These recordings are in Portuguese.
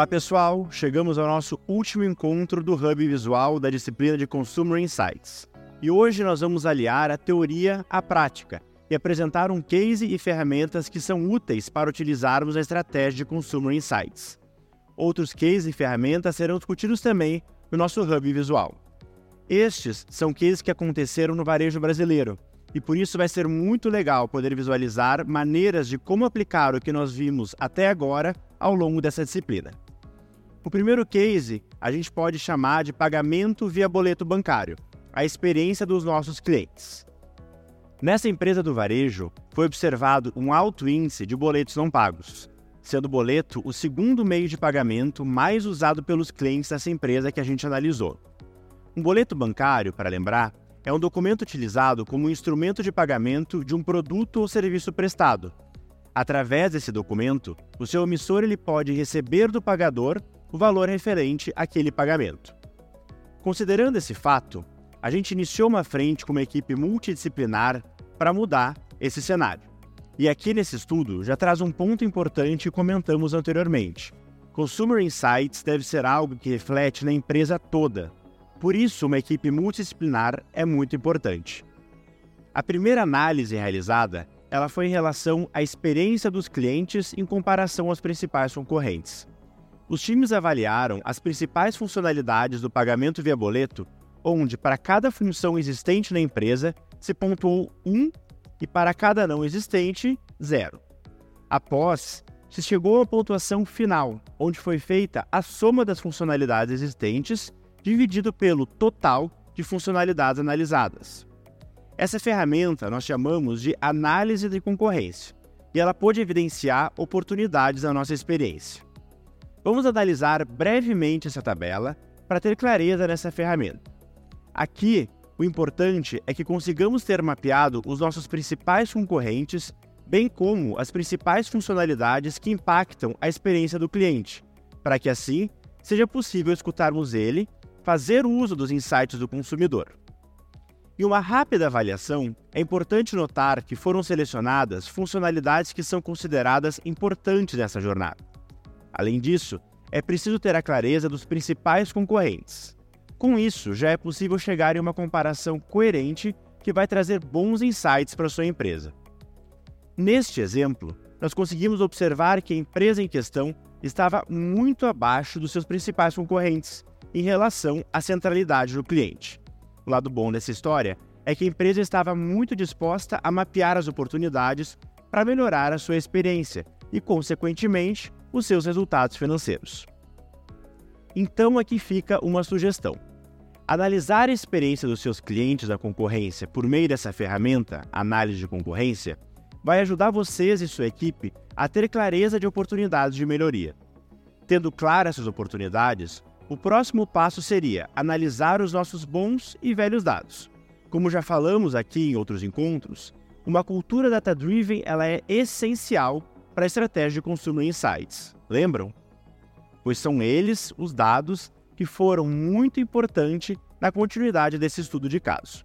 Olá pessoal, chegamos ao nosso último encontro do Hub Visual da disciplina de Consumer Insights. E hoje nós vamos aliar a teoria à prática e apresentar um case e ferramentas que são úteis para utilizarmos a estratégia de Consumer Insights. Outros cases e ferramentas serão discutidos também no nosso Hub Visual. Estes são cases que aconteceram no varejo brasileiro e por isso vai ser muito legal poder visualizar maneiras de como aplicar o que nós vimos até agora ao longo dessa disciplina. O primeiro case a gente pode chamar de pagamento via boleto bancário, a experiência dos nossos clientes. Nessa empresa do varejo, foi observado um alto índice de boletos não pagos, sendo o boleto o segundo meio de pagamento mais usado pelos clientes dessa empresa que a gente analisou. Um boleto bancário, para lembrar, é um documento utilizado como um instrumento de pagamento de um produto ou serviço prestado. Através desse documento, o seu emissor ele pode receber do pagador o valor referente àquele pagamento. Considerando esse fato, a gente iniciou uma frente com uma equipe multidisciplinar para mudar esse cenário. E aqui nesse estudo já traz um ponto importante que comentamos anteriormente. Consumer Insights deve ser algo que reflete na empresa toda, por isso, uma equipe multidisciplinar é muito importante. A primeira análise realizada ela foi em relação à experiência dos clientes em comparação aos principais concorrentes. Os times avaliaram as principais funcionalidades do pagamento via boleto, onde para cada função existente na empresa se pontuou 1 e para cada não existente, 0. Após, se chegou uma pontuação final, onde foi feita a soma das funcionalidades existentes dividido pelo total de funcionalidades analisadas. Essa ferramenta nós chamamos de análise de concorrência e ela pode evidenciar oportunidades da nossa experiência. Vamos analisar brevemente essa tabela para ter clareza nessa ferramenta. Aqui, o importante é que consigamos ter mapeado os nossos principais concorrentes, bem como as principais funcionalidades que impactam a experiência do cliente, para que assim seja possível escutarmos ele fazer uso dos insights do consumidor. Em uma rápida avaliação, é importante notar que foram selecionadas funcionalidades que são consideradas importantes nessa jornada. Além disso, é preciso ter a clareza dos principais concorrentes. Com isso, já é possível chegar em uma comparação coerente que vai trazer bons insights para sua empresa. Neste exemplo, nós conseguimos observar que a empresa em questão estava muito abaixo dos seus principais concorrentes em relação à centralidade do cliente. O lado bom dessa história é que a empresa estava muito disposta a mapear as oportunidades para melhorar a sua experiência e, consequentemente, os seus resultados financeiros. Então, aqui fica uma sugestão. Analisar a experiência dos seus clientes da concorrência por meio dessa ferramenta, análise de concorrência, vai ajudar vocês e sua equipe a ter clareza de oportunidades de melhoria. Tendo claras essas oportunidades, o próximo passo seria analisar os nossos bons e velhos dados. Como já falamos aqui em outros encontros, uma cultura data-driven ela é essencial para a estratégia de Consumer Insights. Lembram? Pois são eles os dados que foram muito importantes na continuidade desse estudo de caso.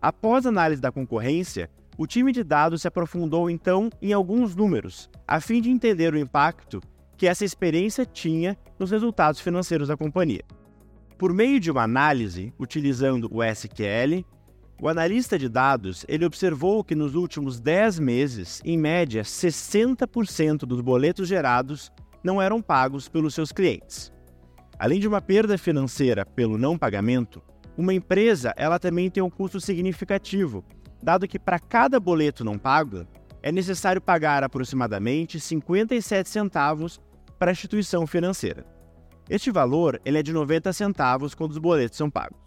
Após a análise da concorrência, o time de dados se aprofundou então em alguns números, a fim de entender o impacto que essa experiência tinha nos resultados financeiros da companhia. Por meio de uma análise utilizando o SQL, o analista de dados ele observou que nos últimos 10 meses, em média, 60% dos boletos gerados não eram pagos pelos seus clientes. Além de uma perda financeira pelo não pagamento, uma empresa ela também tem um custo significativo, dado que para cada boleto não pago, é necessário pagar aproximadamente 57 centavos para a instituição financeira. Este valor ele é de 90 centavos quando os boletos são pagos.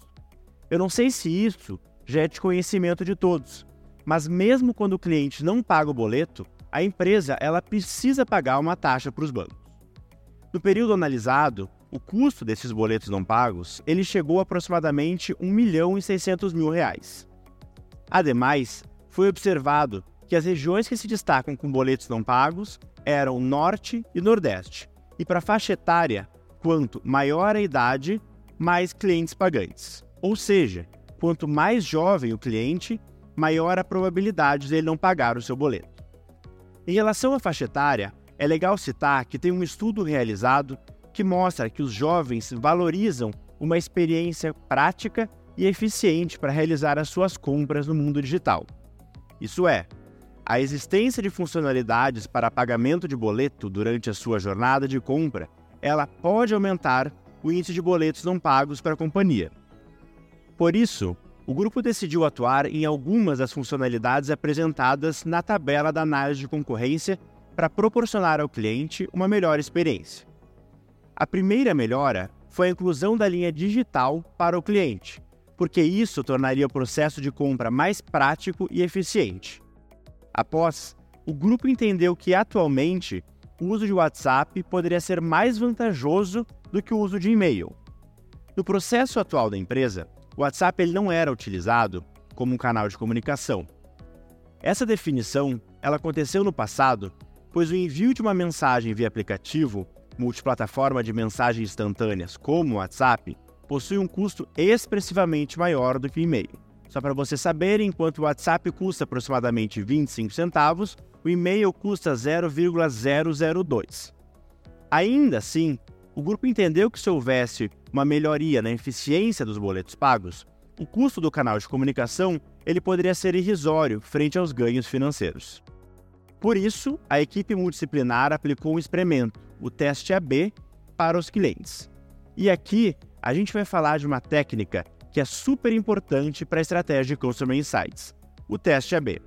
Eu não sei se isso já é de conhecimento de todos, mas mesmo quando o cliente não paga o boleto, a empresa ela precisa pagar uma taxa para os bancos. No período analisado, o custo desses boletos não pagos ele chegou a aproximadamente 1 milhão e 600 mil reais. Ademais, foi observado que as regiões que se destacam com boletos não pagos eram Norte e Nordeste. E para a faixa etária, quanto maior a idade, mais clientes pagantes. Ou seja, quanto mais jovem o cliente, maior a probabilidade de ele não pagar o seu boleto. Em relação à faixa etária, é legal citar que tem um estudo realizado que mostra que os jovens valorizam uma experiência prática e eficiente para realizar as suas compras no mundo digital. Isso é, a existência de funcionalidades para pagamento de boleto durante a sua jornada de compra, ela pode aumentar o índice de boletos não pagos para a companhia. Por isso, o grupo decidiu atuar em algumas das funcionalidades apresentadas na tabela da análise de concorrência para proporcionar ao cliente uma melhor experiência. A primeira melhora foi a inclusão da linha digital para o cliente, porque isso tornaria o processo de compra mais prático e eficiente. Após, o grupo entendeu que atualmente o uso de WhatsApp poderia ser mais vantajoso do que o uso de e-mail. No processo atual da empresa, o WhatsApp ele não era utilizado como um canal de comunicação. Essa definição ela aconteceu no passado, pois o envio de uma mensagem via aplicativo multiplataforma de mensagens instantâneas como o WhatsApp possui um custo expressivamente maior do que o e-mail. Só para você saber, enquanto o WhatsApp custa aproximadamente 25 centavos, o e-mail custa 0,002. Ainda assim, o grupo entendeu que se houvesse uma melhoria na eficiência dos boletos pagos, o custo do canal de comunicação ele poderia ser irrisório frente aos ganhos financeiros. Por isso, a equipe multidisciplinar aplicou um experimento, o teste AB, para os clientes. E aqui a gente vai falar de uma técnica que é super importante para a estratégia de Customer Insights, o teste AB.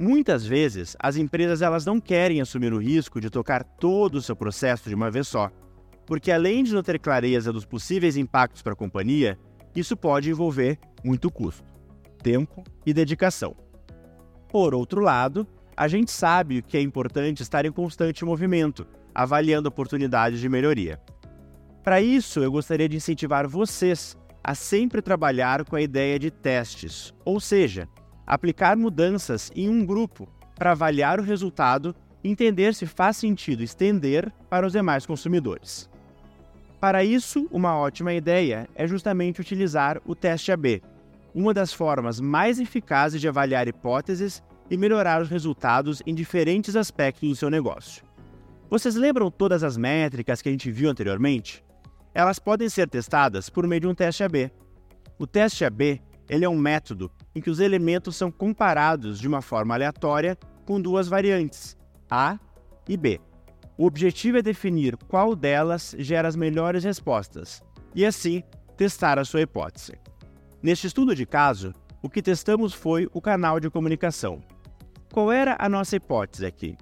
Muitas vezes, as empresas elas não querem assumir o risco de tocar todo o seu processo de uma vez só, porque além de não ter clareza dos possíveis impactos para a companhia, isso pode envolver muito custo, tempo e dedicação. Por outro lado, a gente sabe que é importante estar em constante movimento, avaliando oportunidades de melhoria. Para isso, eu gostaria de incentivar vocês a sempre trabalhar com a ideia de testes, ou seja, aplicar mudanças em um grupo para avaliar o resultado e entender se faz sentido estender para os demais consumidores. Para isso, uma ótima ideia é justamente utilizar o teste AB, uma das formas mais eficazes de avaliar hipóteses e melhorar os resultados em diferentes aspectos do seu negócio. Vocês lembram todas as métricas que a gente viu anteriormente? elas podem ser testadas por meio de um teste AB. O teste AB ele é um método em que os elementos são comparados de uma forma aleatória com duas variantes, A e B. O objetivo é definir qual delas gera as melhores respostas e, assim, testar a sua hipótese. Neste estudo de caso, o que testamos foi o canal de comunicação. Qual era a nossa hipótese aqui?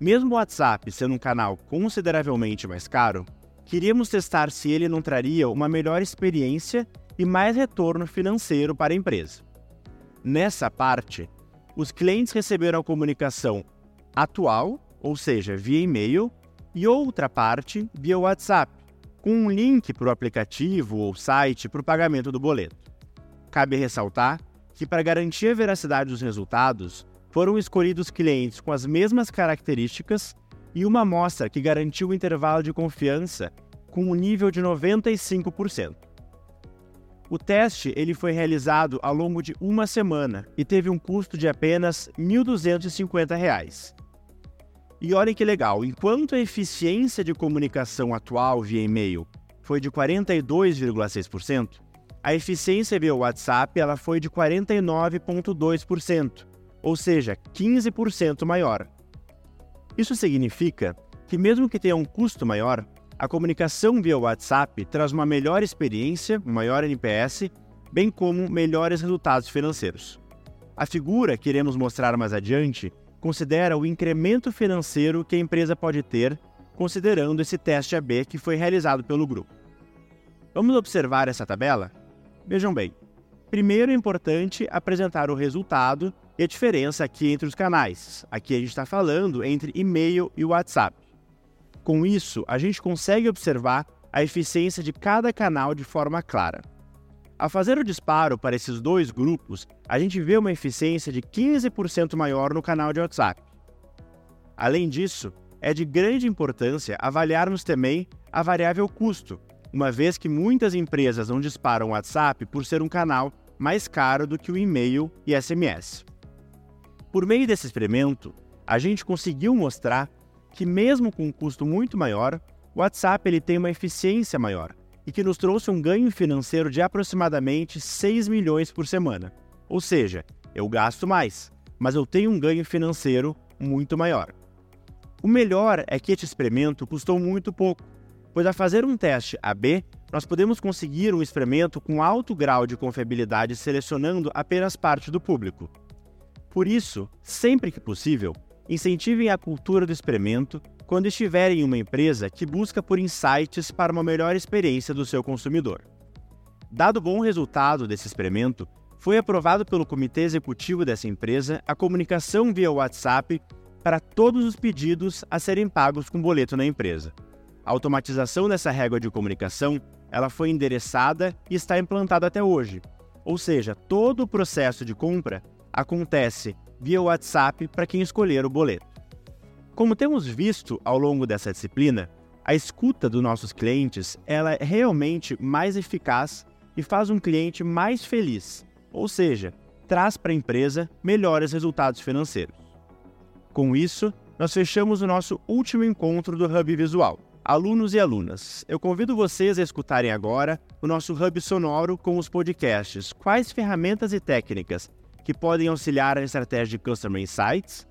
Mesmo o WhatsApp sendo um canal consideravelmente mais caro, queríamos testar se ele não traria uma melhor experiência e mais retorno financeiro para a empresa. Nessa parte, os clientes receberam a comunicação atual, ou seja, via e-mail, e outra parte via WhatsApp, com um link para o aplicativo ou site para o pagamento do boleto. Cabe ressaltar que, para garantir a veracidade dos resultados, foram escolhidos clientes com as mesmas características e uma amostra que garantiu o intervalo de confiança com um nível de 95%. O teste ele foi realizado ao longo de uma semana e teve um custo de apenas R$ 1.250. E olhem que legal, enquanto a eficiência de comunicação atual via e-mail foi de 42,6%, a eficiência via WhatsApp ela foi de 49,2%, ou seja, 15% maior. Isso significa que, mesmo que tenha um custo maior, a comunicação via WhatsApp traz uma melhor experiência, um maior NPS, bem como melhores resultados financeiros. A figura que iremos mostrar mais adiante considera o incremento financeiro que a empresa pode ter considerando esse teste AB que foi realizado pelo grupo. Vamos observar essa tabela? Vejam bem. Primeiro é importante apresentar o resultado e a diferença aqui entre os canais. Aqui a gente está falando entre e-mail e WhatsApp. Com isso, a gente consegue observar a eficiência de cada canal de forma clara. Ao fazer o disparo para esses dois grupos, a gente vê uma eficiência de 15% maior no canal de WhatsApp. Além disso, é de grande importância avaliarmos também a variável custo, uma vez que muitas empresas não disparam WhatsApp por ser um canal mais caro do que o e-mail e SMS. Por meio desse experimento, a gente conseguiu mostrar que mesmo com um custo muito maior, o WhatsApp ele tem uma eficiência maior e que nos trouxe um ganho financeiro de aproximadamente 6 milhões por semana. Ou seja, eu gasto mais, mas eu tenho um ganho financeiro muito maior. O melhor é que este experimento custou muito pouco, pois a fazer um teste AB, nós podemos conseguir um experimento com alto grau de confiabilidade selecionando apenas parte do público. Por isso, sempre que possível, incentivem a cultura do experimento quando estiverem em uma empresa que busca por insights para uma melhor experiência do seu consumidor. Dado o bom resultado desse experimento, foi aprovado pelo comitê executivo dessa empresa a comunicação via WhatsApp para todos os pedidos a serem pagos com boleto na empresa. A automatização dessa régua de comunicação ela foi endereçada e está implantada até hoje. Ou seja, todo o processo de compra acontece via WhatsApp para quem escolher o boleto. Como temos visto ao longo dessa disciplina, a escuta dos nossos clientes ela é realmente mais eficaz e faz um cliente mais feliz, ou seja, traz para a empresa melhores resultados financeiros. Com isso, nós fechamos o nosso último encontro do Hub Visual. Alunos e alunas, eu convido vocês a escutarem agora o nosso Hub Sonoro com os podcasts Quais ferramentas e técnicas que podem auxiliar a estratégia de Customer Insights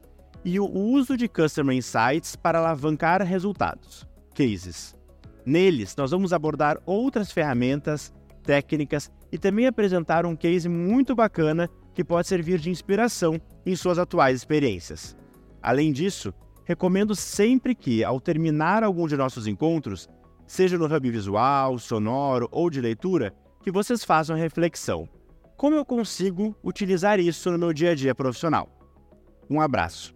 e o uso de Customer Insights para alavancar resultados, cases. Neles, nós vamos abordar outras ferramentas, técnicas e também apresentar um case muito bacana que pode servir de inspiração em suas atuais experiências. Além disso, recomendo sempre que, ao terminar algum de nossos encontros, seja no hub visual, sonoro ou de leitura, que vocês façam reflexão. Como eu consigo utilizar isso no meu dia a dia profissional? Um abraço.